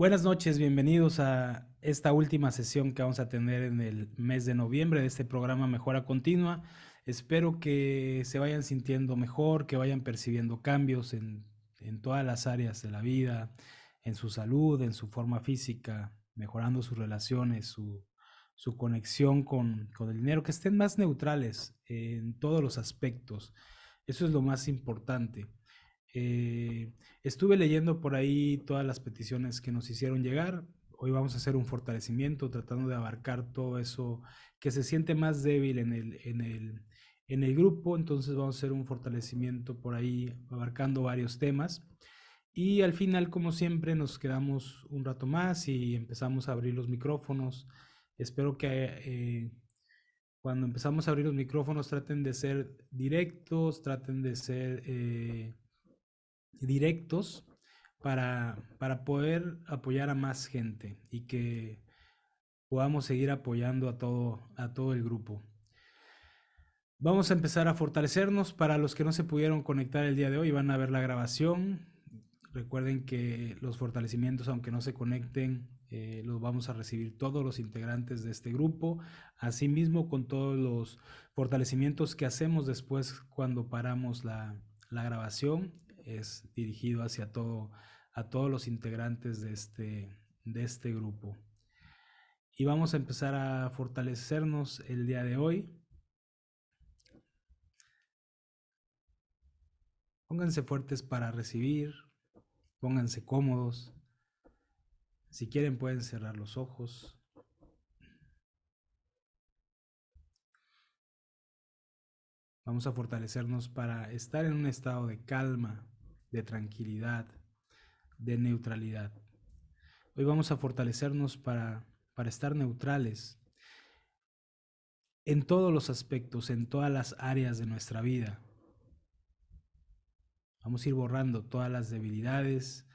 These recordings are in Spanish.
Buenas noches, bienvenidos a esta última sesión que vamos a tener en el mes de noviembre de este programa Mejora Continua. Espero que se vayan sintiendo mejor, que vayan percibiendo cambios en, todas las áreas de la vida, en su salud, en su forma física, mejorando sus relaciones, su, conexión con, con el dinero, que estén más neutrales en todos los aspectos. Eso es lo más importante. Eh, estuve leyendo por ahí todas las peticiones que nos hicieron llegar. Hoy vamos a hacer un fortalecimiento tratando de abarcar todo eso que se siente más débil en el, en el, en el grupo. Entonces vamos a hacer un fortalecimiento por ahí abarcando varios temas. Y al final, como siempre, nos quedamos un rato más y empezamos a abrir los micrófonos. Espero que eh, cuando empezamos a abrir los micrófonos traten de ser directos, traten de ser... Eh, directos para, para poder apoyar a más gente y que podamos seguir apoyando a todo, a todo el grupo. Vamos a empezar a fortalecernos. Para los que no se pudieron conectar el día de hoy, van a ver la grabación. Recuerden que los fortalecimientos, aunque no se conecten, eh, los vamos a recibir todos los integrantes de este grupo. Asimismo, con todos los fortalecimientos que hacemos después cuando paramos la, la grabación es dirigido hacia todo, a todos los integrantes de este, de este grupo. Y vamos a empezar a fortalecernos el día de hoy. Pónganse fuertes para recibir, pónganse cómodos. Si quieren pueden cerrar los ojos. Vamos a fortalecernos para estar en un estado de calma, de tranquilidad, de neutralidad. Hoy vamos a fortalecernos para, para estar neutrales en todos los aspectos, en todas las áreas de nuestra vida. Vamos a ir borrando todas las debilidades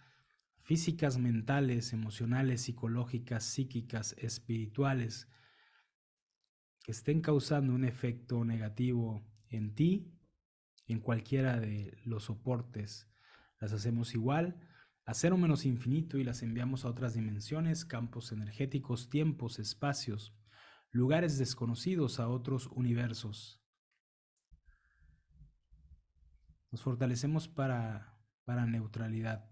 físicas, mentales, emocionales, psicológicas, psíquicas, espirituales, que estén causando un efecto negativo en ti, en cualquiera de los soportes las hacemos igual a cero menos infinito y las enviamos a otras dimensiones, campos energéticos, tiempos, espacios, lugares desconocidos a otros universos. Nos fortalecemos para, para neutralidad.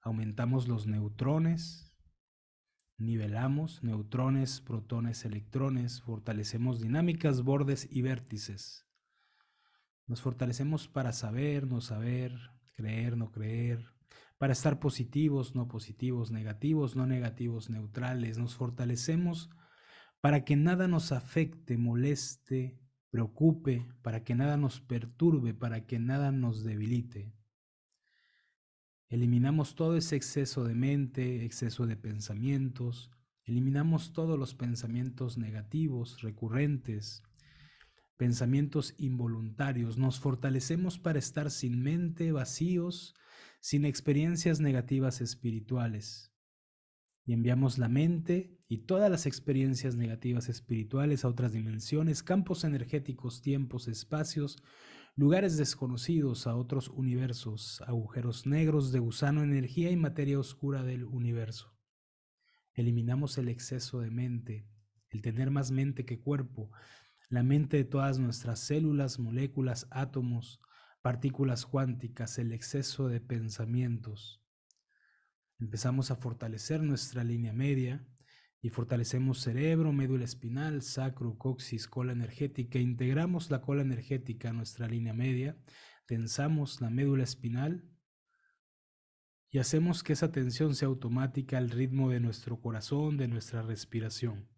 Aumentamos los neutrones, nivelamos neutrones, protones, electrones, fortalecemos dinámicas, bordes y vértices. Nos fortalecemos para saber, no saber, creer, no creer, para estar positivos, no positivos, negativos, no negativos, neutrales. Nos fortalecemos para que nada nos afecte, moleste, preocupe, para que nada nos perturbe, para que nada nos debilite. Eliminamos todo ese exceso de mente, exceso de pensamientos, eliminamos todos los pensamientos negativos, recurrentes, pensamientos involuntarios, nos fortalecemos para estar sin mente, vacíos, sin experiencias negativas espirituales. Y enviamos la mente y todas las experiencias negativas espirituales a otras dimensiones, campos energéticos, tiempos, espacios, lugares desconocidos a otros universos, agujeros negros de gusano, energía y materia oscura del universo. Eliminamos el exceso de mente, el tener más mente que cuerpo, la mente de todas nuestras células, moléculas, átomos, partículas cuánticas, el exceso de pensamientos. Empezamos a fortalecer nuestra línea media y fortalecemos cerebro, médula espinal, sacro, coxis, cola energética. Integramos la cola energética a nuestra línea media, tensamos la médula espinal y hacemos que esa tensión sea automática al ritmo de nuestro corazón, de nuestra respiración.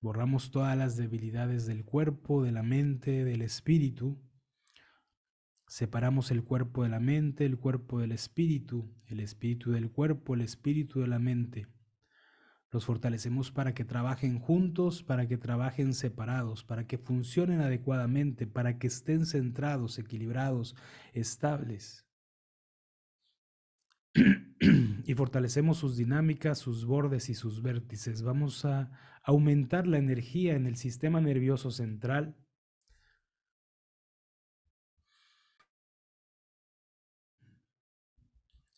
Borramos todas las debilidades del cuerpo, de la mente, del espíritu. Separamos el cuerpo de la mente, el cuerpo del espíritu, el espíritu del cuerpo, el espíritu de la mente. Los fortalecemos para que trabajen juntos, para que trabajen separados, para que funcionen adecuadamente, para que estén centrados, equilibrados, estables. y fortalecemos sus dinámicas, sus bordes y sus vértices. Vamos a aumentar la energía en el sistema nervioso central.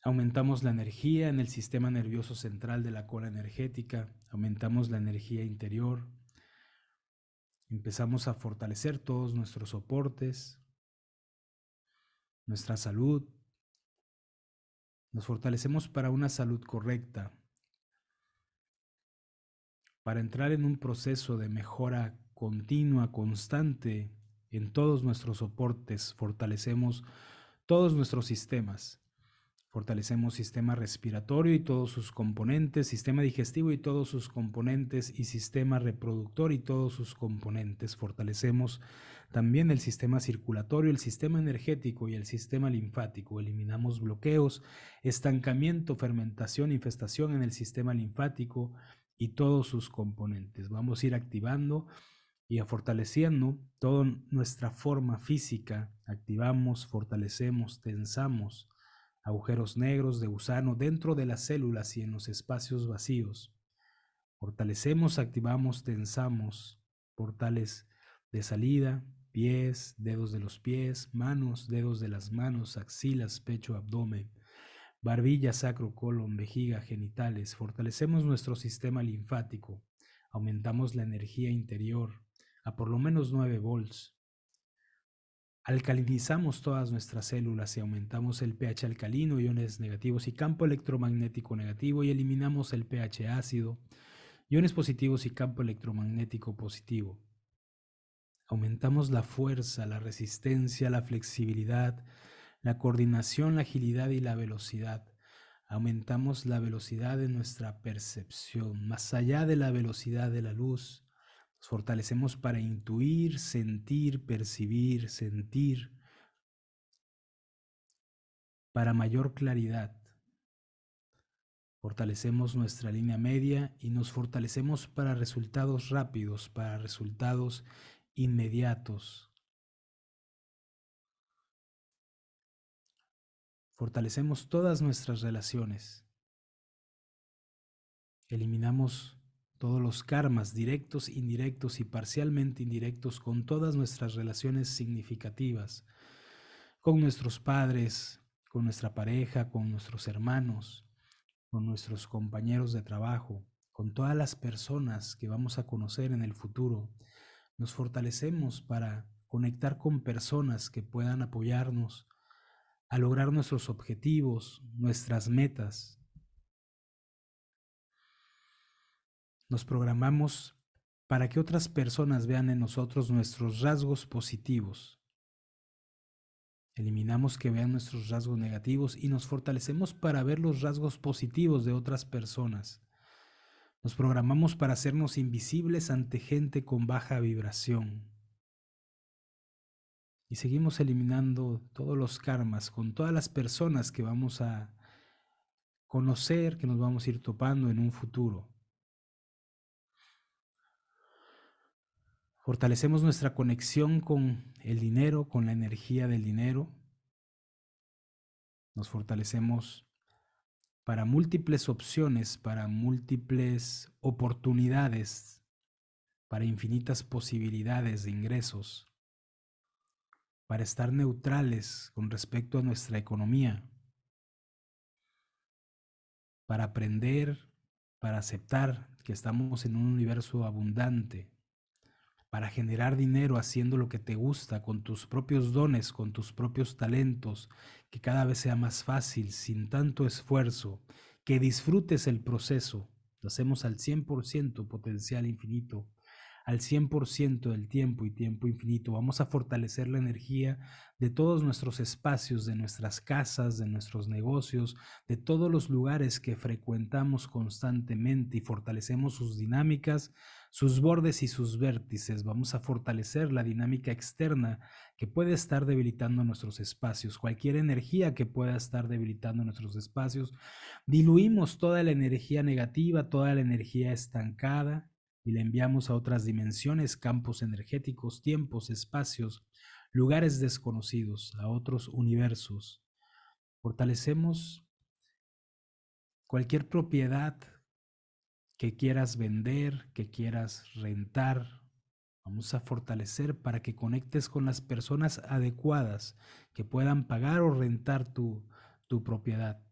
Aumentamos la energía en el sistema nervioso central de la cola energética, aumentamos la energía interior, empezamos a fortalecer todos nuestros soportes, nuestra salud, nos fortalecemos para una salud correcta, para entrar en un proceso de mejora continua, constante en todos nuestros soportes, fortalecemos todos nuestros sistemas Fortalecemos sistema respiratorio y todos sus componentes, sistema digestivo y todos sus componentes y sistema reproductor y todos sus componentes. Fortalecemos también el sistema circulatorio, el sistema energético y el sistema linfático. Eliminamos bloqueos, estancamiento, fermentación, infestación en el sistema linfático y todos sus componentes. Vamos a ir activando y a fortaleciendo toda nuestra forma física. Activamos, fortalecemos, tensamos agujeros negros de gusano dentro de las células y en los espacios vacíos. Fortalecemos, activamos, tensamos portales de salida, pies, dedos de los pies, manos, dedos de las manos, axilas, pecho, abdomen, barbilla, sacro, colon, vejiga, genitales. Fortalecemos nuestro sistema linfático, aumentamos la energía interior a por lo menos 9 volts. Alcalinizamos todas nuestras células y aumentamos el pH alcalino, iones negativos y campo electromagnético negativo y eliminamos el pH ácido, iones positivos y campo electromagnético positivo. Aumentamos la fuerza, la resistencia, la flexibilidad, la coordinación, la agilidad y la velocidad. Aumentamos la velocidad de nuestra percepción, más allá de la velocidad de la luz nos fortalecemos para intuir, sentir, percibir, sentir, para mayor claridad. Fortalecemos nuestra línea media y nos fortalecemos para resultados rápidos, para resultados inmediatos. Fortalecemos todas nuestras relaciones. Eliminamos todos los karmas directos, indirectos y parcialmente indirectos con todas nuestras relaciones significativas, con nuestros padres, con nuestra pareja, con nuestros hermanos, con nuestros compañeros de trabajo, con todas las personas que vamos a conocer en el futuro. Nos fortalecemos para conectar con personas que puedan apoyarnos a lograr nuestros objetivos, nuestras metas, Nos programamos para que otras personas vean en nosotros nuestros rasgos positivos. Eliminamos que vean nuestros rasgos negativos y nos fortalecemos para ver los rasgos positivos de otras personas. Nos programamos para hacernos invisibles ante gente con baja vibración. Y seguimos eliminando todos los karmas con todas las personas que vamos a conocer, que nos vamos a ir topando en un futuro. Fortalecemos nuestra conexión con el dinero, con la energía del dinero. Nos fortalecemos para múltiples opciones, para múltiples oportunidades, para infinitas posibilidades de ingresos, para estar neutrales con respecto a nuestra economía, para aprender, para aceptar que estamos en un universo abundante para generar dinero haciendo lo que te gusta, con tus propios dones, con tus propios talentos, que cada vez sea más fácil, sin tanto esfuerzo, que disfrutes el proceso. Lo hacemos al 100% potencial infinito, al 100% del tiempo y tiempo infinito. Vamos a fortalecer la energía de todos nuestros espacios, de nuestras casas, de nuestros negocios, de todos los lugares que frecuentamos constantemente y fortalecemos sus dinámicas sus bordes y sus vértices. Vamos a fortalecer la dinámica externa que puede estar debilitando nuestros espacios, cualquier energía que pueda estar debilitando nuestros espacios. Diluimos toda la energía negativa, toda la energía estancada y la enviamos a otras dimensiones, campos energéticos, tiempos, espacios, lugares desconocidos, a otros universos. Fortalecemos cualquier propiedad que quieras vender, que quieras rentar. Vamos a fortalecer para que conectes con las personas adecuadas que puedan pagar o rentar tu, tu propiedad.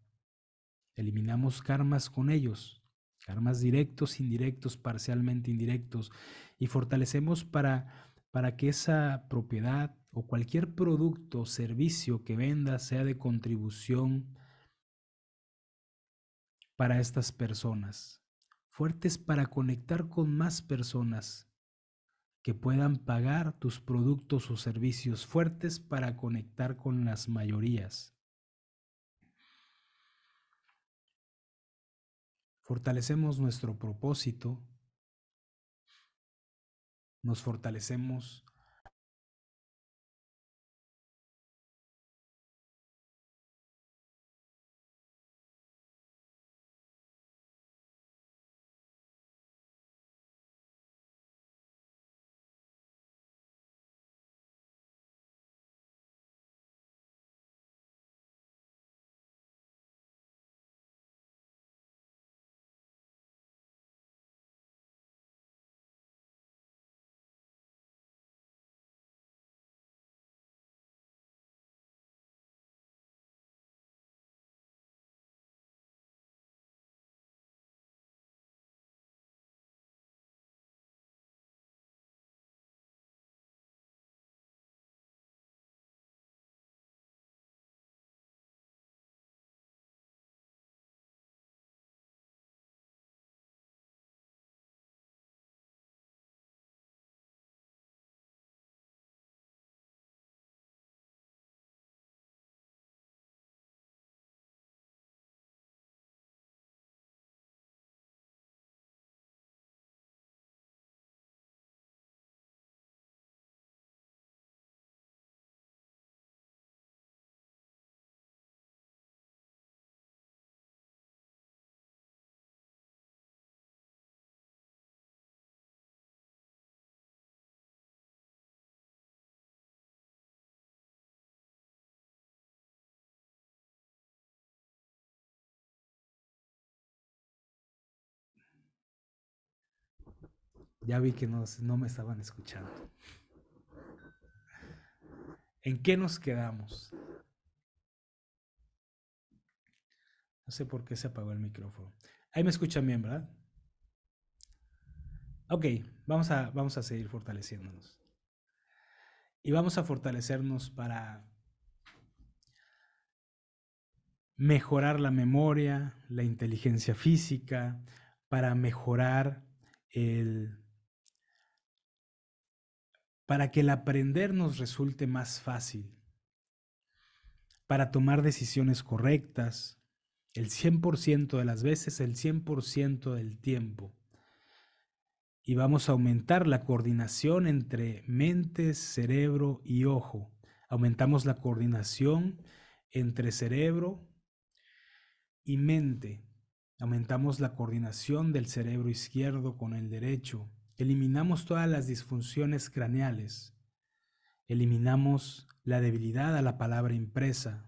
Eliminamos karmas con ellos, karmas directos, indirectos, parcialmente indirectos, y fortalecemos para, para que esa propiedad o cualquier producto o servicio que venda sea de contribución para estas personas, fuertes para conectar con más personas que puedan pagar tus productos o servicios, fuertes para conectar con las mayorías. Fortalecemos nuestro propósito, nos fortalecemos Ya vi que no, no me estaban escuchando. ¿En qué nos quedamos? No sé por qué se apagó el micrófono. Ahí me escuchan bien, ¿verdad? Ok, vamos a, vamos a seguir fortaleciéndonos. Y vamos a fortalecernos para mejorar la memoria, la inteligencia física, para mejorar el para que el aprender nos resulte más fácil, para tomar decisiones correctas, el 100% de las veces, el 100% del tiempo. Y vamos a aumentar la coordinación entre mente, cerebro y ojo. Aumentamos la coordinación entre cerebro y mente. Aumentamos la coordinación del cerebro izquierdo con el derecho Eliminamos todas las disfunciones craneales. Eliminamos la debilidad a la palabra impresa.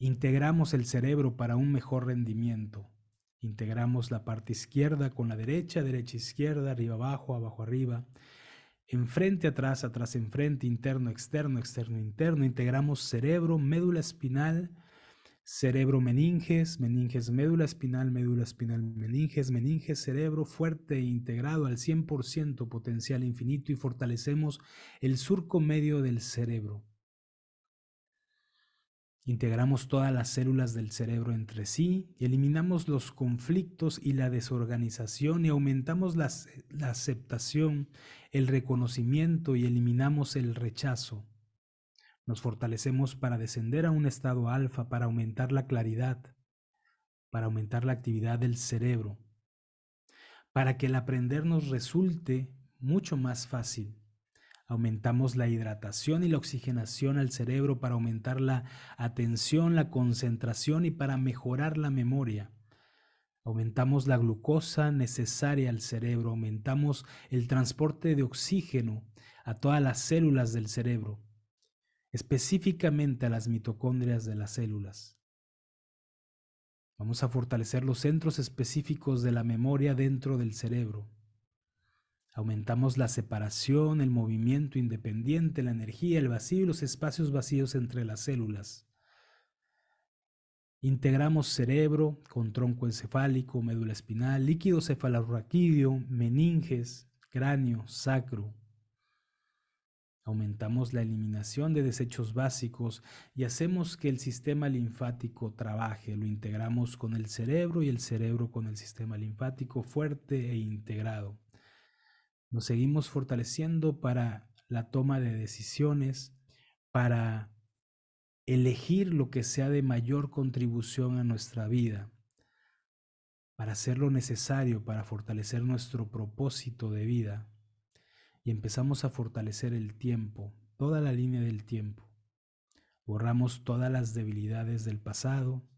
Integramos el cerebro para un mejor rendimiento. Integramos la parte izquierda con la derecha, derecha, izquierda, arriba, abajo, abajo, arriba. Enfrente, atrás, atrás, enfrente, interno, externo, externo, interno. Integramos cerebro, médula espinal, cerebro meninges, meninges médula espinal, médula espinal meninges, meninges cerebro fuerte e integrado al 100% potencial infinito y fortalecemos el surco medio del cerebro. Integramos todas las células del cerebro entre sí eliminamos los conflictos y la desorganización y aumentamos la, la aceptación, el reconocimiento y eliminamos el rechazo. Nos fortalecemos para descender a un estado alfa, para aumentar la claridad, para aumentar la actividad del cerebro, para que el aprender nos resulte mucho más fácil. Aumentamos la hidratación y la oxigenación al cerebro para aumentar la atención, la concentración y para mejorar la memoria. Aumentamos la glucosa necesaria al cerebro, aumentamos el transporte de oxígeno a todas las células del cerebro específicamente a las mitocondrias de las células. Vamos a fortalecer los centros específicos de la memoria dentro del cerebro. Aumentamos la separación, el movimiento independiente, la energía, el vacío y los espacios vacíos entre las células. Integramos cerebro con tronco encefálico, médula espinal, líquido cefalorraquídeo, meninges, cráneo, sacro. Aumentamos la eliminación de desechos básicos y hacemos que el sistema linfático trabaje. Lo integramos con el cerebro y el cerebro con el sistema linfático fuerte e integrado. Nos seguimos fortaleciendo para la toma de decisiones, para elegir lo que sea de mayor contribución a nuestra vida, para hacer lo necesario para fortalecer nuestro propósito de vida. Y empezamos a fortalecer el tiempo, toda la línea del tiempo. Borramos todas las debilidades del pasado,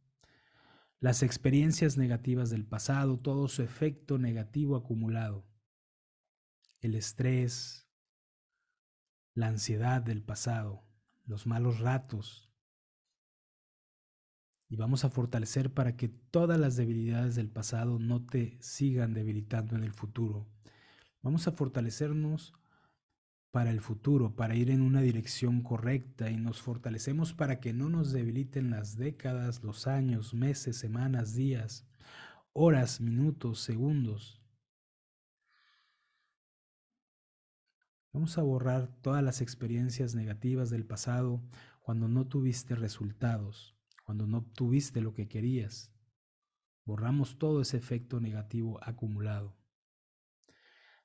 las experiencias negativas del pasado, todo su efecto negativo acumulado, el estrés, la ansiedad del pasado, los malos ratos, y vamos a fortalecer para que todas las debilidades del pasado no te sigan debilitando en el futuro. Vamos a fortalecernos para el futuro, para ir en una dirección correcta y nos fortalecemos para que no nos debiliten las décadas, los años, meses, semanas, días, horas, minutos, segundos. Vamos a borrar todas las experiencias negativas del pasado cuando no tuviste resultados cuando no obtuviste lo que querías. Borramos todo ese efecto negativo acumulado.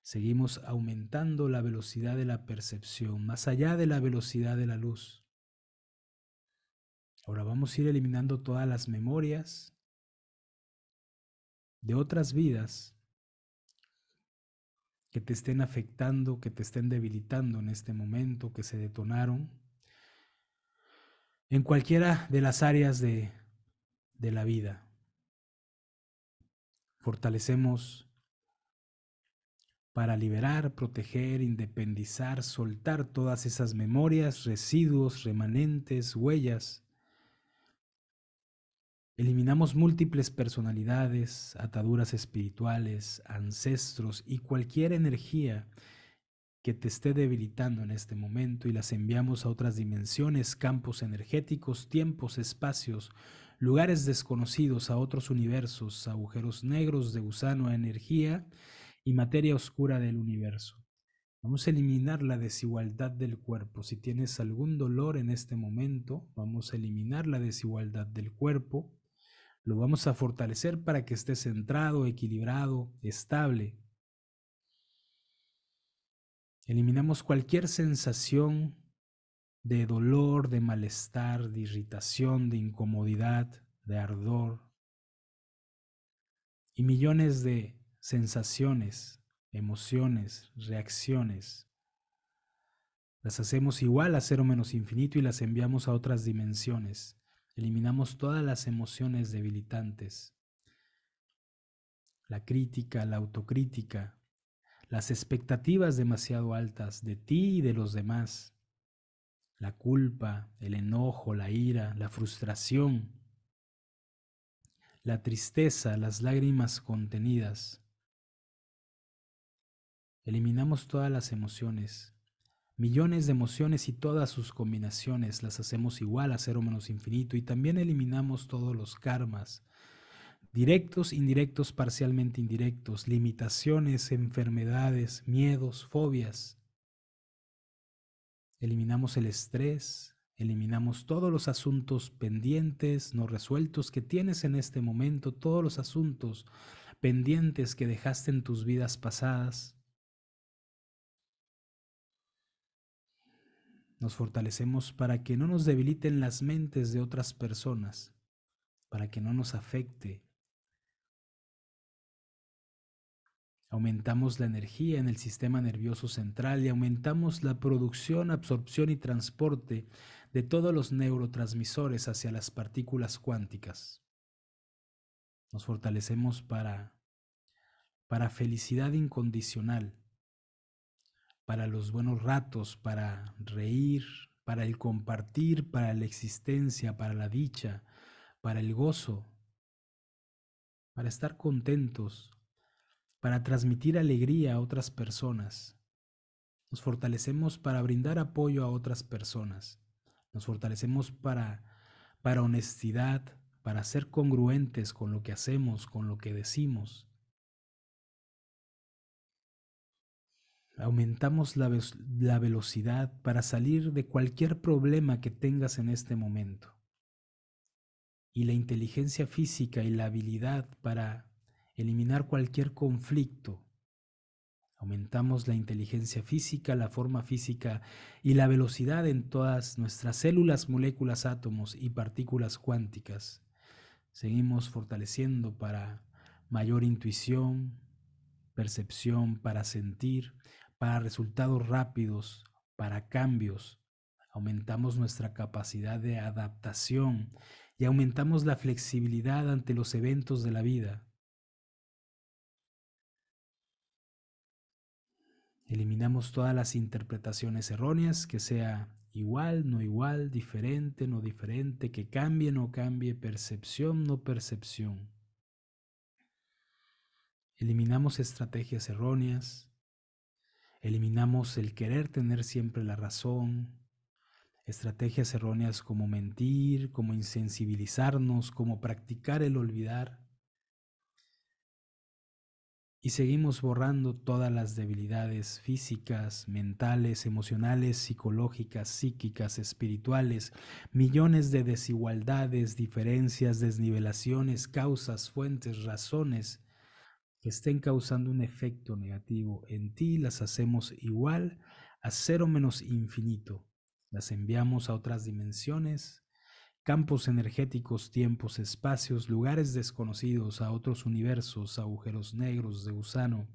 Seguimos aumentando la velocidad de la percepción, más allá de la velocidad de la luz. Ahora vamos a ir eliminando todas las memorias de otras vidas que te estén afectando, que te estén debilitando en este momento, que se detonaron en cualquiera de las áreas de, de la vida. Fortalecemos para liberar, proteger, independizar, soltar todas esas memorias, residuos, remanentes, huellas. Eliminamos múltiples personalidades, ataduras espirituales, ancestros y cualquier energía que te esté debilitando en este momento y las enviamos a otras dimensiones, campos energéticos, tiempos, espacios, lugares desconocidos, a otros universos, agujeros negros de gusano energía y materia oscura del universo. Vamos a eliminar la desigualdad del cuerpo. Si tienes algún dolor en este momento, vamos a eliminar la desigualdad del cuerpo. Lo vamos a fortalecer para que esté centrado, equilibrado, estable, Eliminamos cualquier sensación de dolor, de malestar, de irritación, de incomodidad, de ardor y millones de sensaciones, emociones, reacciones. Las hacemos igual a cero menos infinito y las enviamos a otras dimensiones. Eliminamos todas las emociones debilitantes. La crítica, la autocrítica, las expectativas demasiado altas de ti y de los demás, la culpa, el enojo, la ira, la frustración, la tristeza, las lágrimas contenidas. Eliminamos todas las emociones, millones de emociones y todas sus combinaciones las hacemos igual a cero menos infinito y también eliminamos todos los karmas, directos, indirectos, parcialmente indirectos, limitaciones, enfermedades, miedos, fobias. Eliminamos el estrés, eliminamos todos los asuntos pendientes, no resueltos que tienes en este momento, todos los asuntos pendientes que dejaste en tus vidas pasadas. Nos fortalecemos para que no nos debiliten las mentes de otras personas, para que no nos afecte Aumentamos la energía en el sistema nervioso central y aumentamos la producción, absorción y transporte de todos los neurotransmisores hacia las partículas cuánticas. Nos fortalecemos para, para felicidad incondicional, para los buenos ratos, para reír, para el compartir, para la existencia, para la dicha, para el gozo, para estar contentos para transmitir alegría a otras personas. Nos fortalecemos para brindar apoyo a otras personas. Nos fortalecemos para, para honestidad, para ser congruentes con lo que hacemos, con lo que decimos. Aumentamos la, velocidad para salir de cualquier problema que tengas en este momento. Y la inteligencia física y la habilidad para eliminar cualquier conflicto. Aumentamos la inteligencia física, la forma física y la velocidad en todas nuestras células, moléculas, átomos y partículas cuánticas. Seguimos fortaleciendo para mayor intuición, percepción, para sentir, para resultados rápidos, para cambios. Aumentamos nuestra capacidad de adaptación y aumentamos la flexibilidad ante los eventos de la vida. Eliminamos todas las interpretaciones erróneas, que sea igual, no igual, diferente, no diferente, que cambie, no cambie, percepción, no percepción. Eliminamos estrategias erróneas, eliminamos el querer tener siempre la razón, estrategias erróneas como mentir, como insensibilizarnos, como practicar el olvidar. Y seguimos borrando todas las debilidades físicas, mentales, emocionales, psicológicas, psíquicas, espirituales, millones de desigualdades, diferencias, desnivelaciones, causas, fuentes, razones que estén causando un efecto negativo en ti, las hacemos igual a cero menos infinito. Las enviamos a otras dimensiones, campos energéticos, tiempos, espacios, lugares desconocidos, a otros universos, agujeros negros de gusano,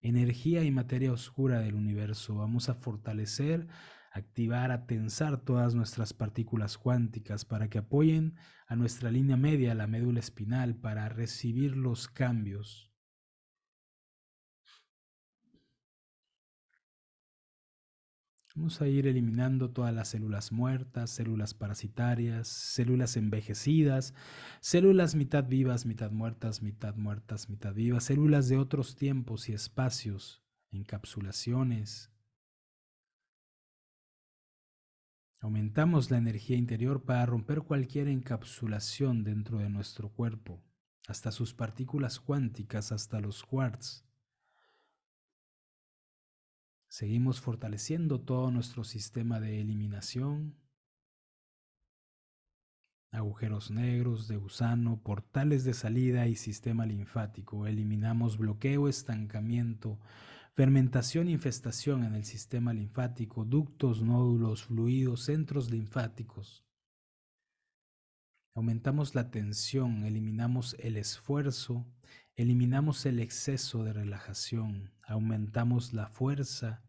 energía y materia oscura del universo. Vamos a fortalecer, activar, a tensar todas nuestras partículas cuánticas para que apoyen a nuestra línea media, la médula espinal, para recibir los cambios. Vamos a ir eliminando todas las células muertas, células parasitarias, células envejecidas, células mitad vivas, mitad muertas, mitad muertas, mitad vivas, células de otros tiempos y espacios, encapsulaciones. Aumentamos la energía interior para romper cualquier encapsulación dentro de nuestro cuerpo, hasta sus partículas cuánticas, hasta los quarks. Seguimos fortaleciendo todo nuestro sistema de eliminación, agujeros negros de gusano, portales de salida y sistema linfático. Eliminamos bloqueo, estancamiento, fermentación, infestación en el sistema linfático, ductos, nódulos, fluidos, centros linfáticos. Aumentamos la tensión, eliminamos el esfuerzo, eliminamos el exceso de relajación, aumentamos la fuerza,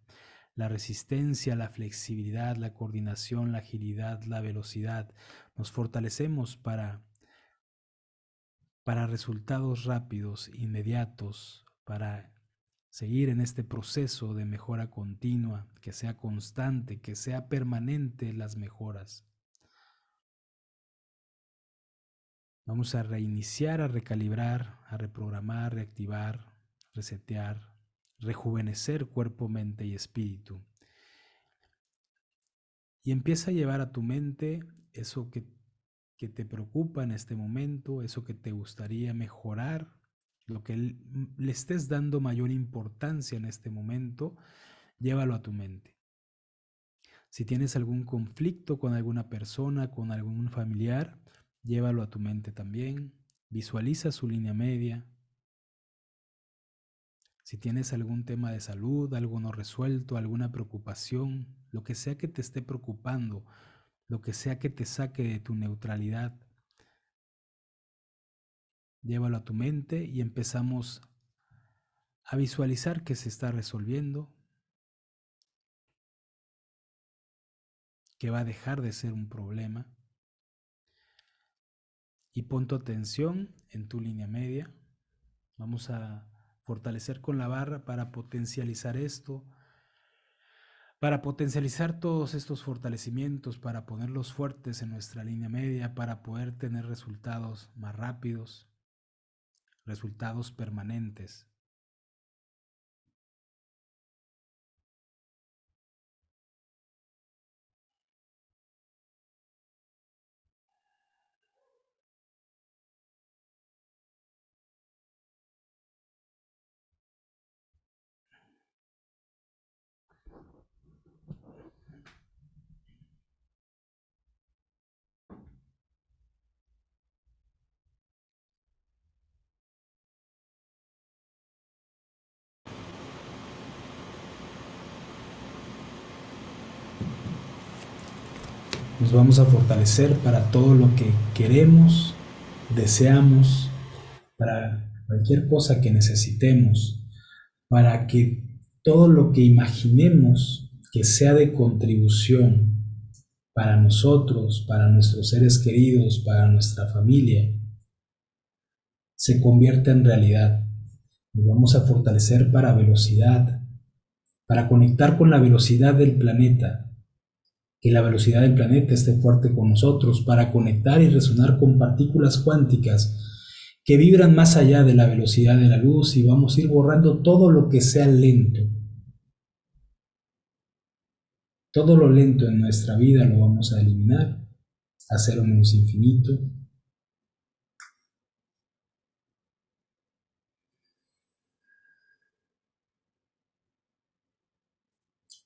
la resistencia, la flexibilidad, la coordinación, la agilidad, la velocidad. Nos fortalecemos para, para resultados rápidos, inmediatos, para seguir en este proceso de mejora continua, que sea constante, que sea permanente las mejoras. Vamos a reiniciar, a recalibrar, a reprogramar, reactivar, resetear, rejuvenecer cuerpo, mente y espíritu. Y empieza a llevar a tu mente eso que, que te preocupa en este momento, eso que te gustaría mejorar, lo que le estés dando mayor importancia en este momento, llévalo a tu mente. Si tienes algún conflicto con alguna persona, con algún familiar, Llévalo a tu mente también. Visualiza su línea media. Si tienes algún tema de salud, algo no resuelto, alguna preocupación, lo que sea que te esté preocupando, lo que sea que te saque de tu neutralidad, llévalo a tu mente y empezamos a visualizar que se está resolviendo, que va a dejar de ser un problema y pon tu atención en tu línea media. Vamos a fortalecer con la barra para potencializar esto, para potencializar todos estos fortalecimientos, para ponerlos fuertes en nuestra línea media, para poder tener resultados más rápidos, resultados permanentes. Nos vamos a fortalecer para todo lo que queremos, deseamos, para cualquier cosa que necesitemos, para que todo lo que imaginemos que sea de contribución para nosotros, para nuestros seres queridos, para nuestra familia, se convierta en realidad. Nos vamos a fortalecer para velocidad, para conectar con la velocidad del planeta, que la velocidad del planeta esté fuerte con nosotros, para conectar y resonar con partículas cuánticas que vibran más allá de la velocidad de la luz y vamos a ir borrando todo lo que sea lento. Todo lo lento en nuestra vida lo vamos a eliminar a cero menos infinito.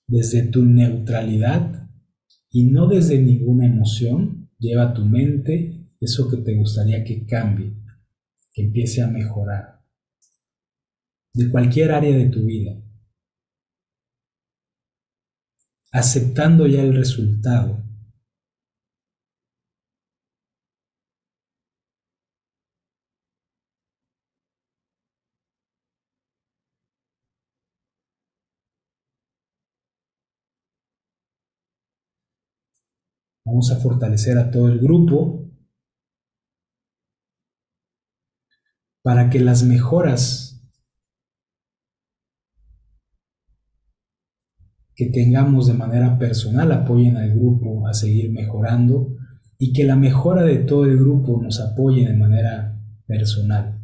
Desde tu neutralidad y no desde ninguna emoción, lleva a tu mente eso que te gustaría que cambie, que empiece a mejorar. De cualquier área de tu vida. Aceptando ya el resultado. Vamos a fortalecer a todo el grupo para que las mejoras que tengamos de manera personal apoyen al grupo a seguir mejorando y que la mejora de todo el grupo nos apoye de manera personal.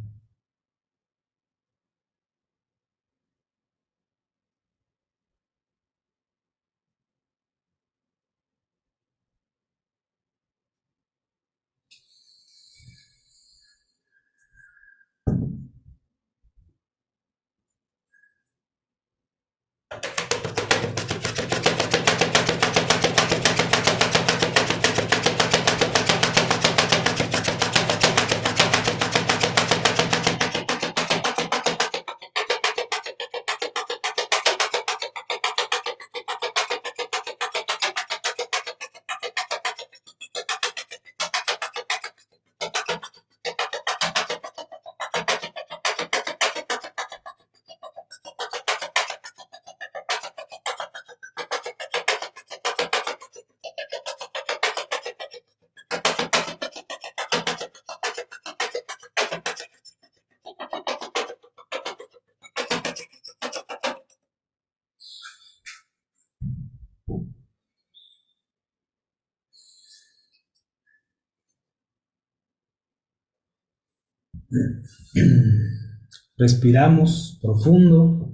Respiramos profundo.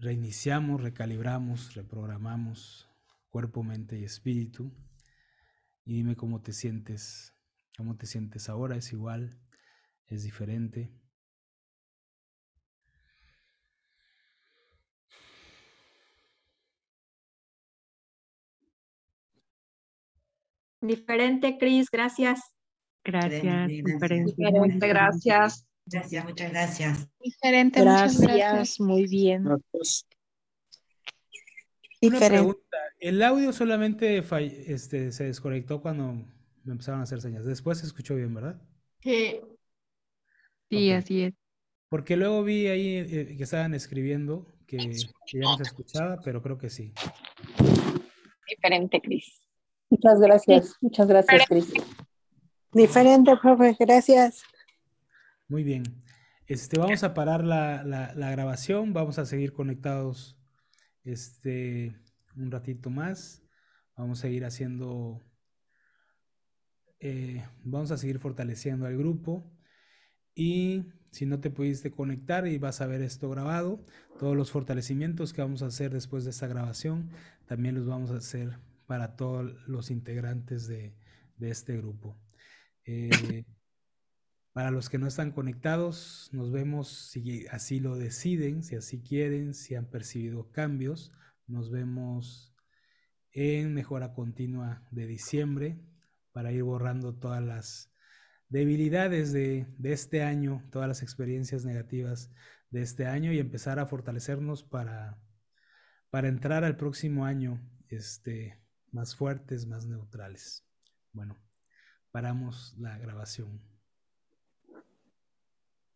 Reiniciamos, recalibramos, reprogramamos cuerpo, mente y espíritu. Y dime cómo te sientes ¿Cómo te sientes ahora? ¿Es igual? ¿Es diferente? Diferente, Cris, gracias. Gracias, diferente. Diferente, gracias. Gracias, muchas gracias. Diferente, gracias, muchas gracias. muy bien. Una pregunta, ¿el audio solamente este, se desconectó cuando me empezaron a hacer señas. Después se escuchó bien, ¿verdad? Sí. Sí, así es. Porque luego vi ahí eh, que estaban escribiendo que, ya no se escuchaba, pero creo que sí. Diferente, Cris. Muchas gracias, muchas gracias, Cris. Diferente, profe, gracias. Muy bien. Este, vamos a parar la, la, grabación, vamos a seguir conectados este, un ratito más. Vamos a seguir haciendo eh, vamos a seguir fortaleciendo al grupo. Y si no te pudiste conectar y vas a ver esto grabado, todos los fortalecimientos que vamos a hacer después de esta grabación, también los vamos a hacer para todos los integrantes de, este grupo. Eh, Para los que no están conectados, nos vemos si así lo deciden, si así quieren, si han percibido cambios. Nos vemos en mejora continua de diciembre para ir borrando todas las debilidades de, este año, todas las experiencias negativas de este año y empezar a fortalecernos para, para entrar al próximo año este, más fuertes, más neutrales. Bueno, paramos la grabación.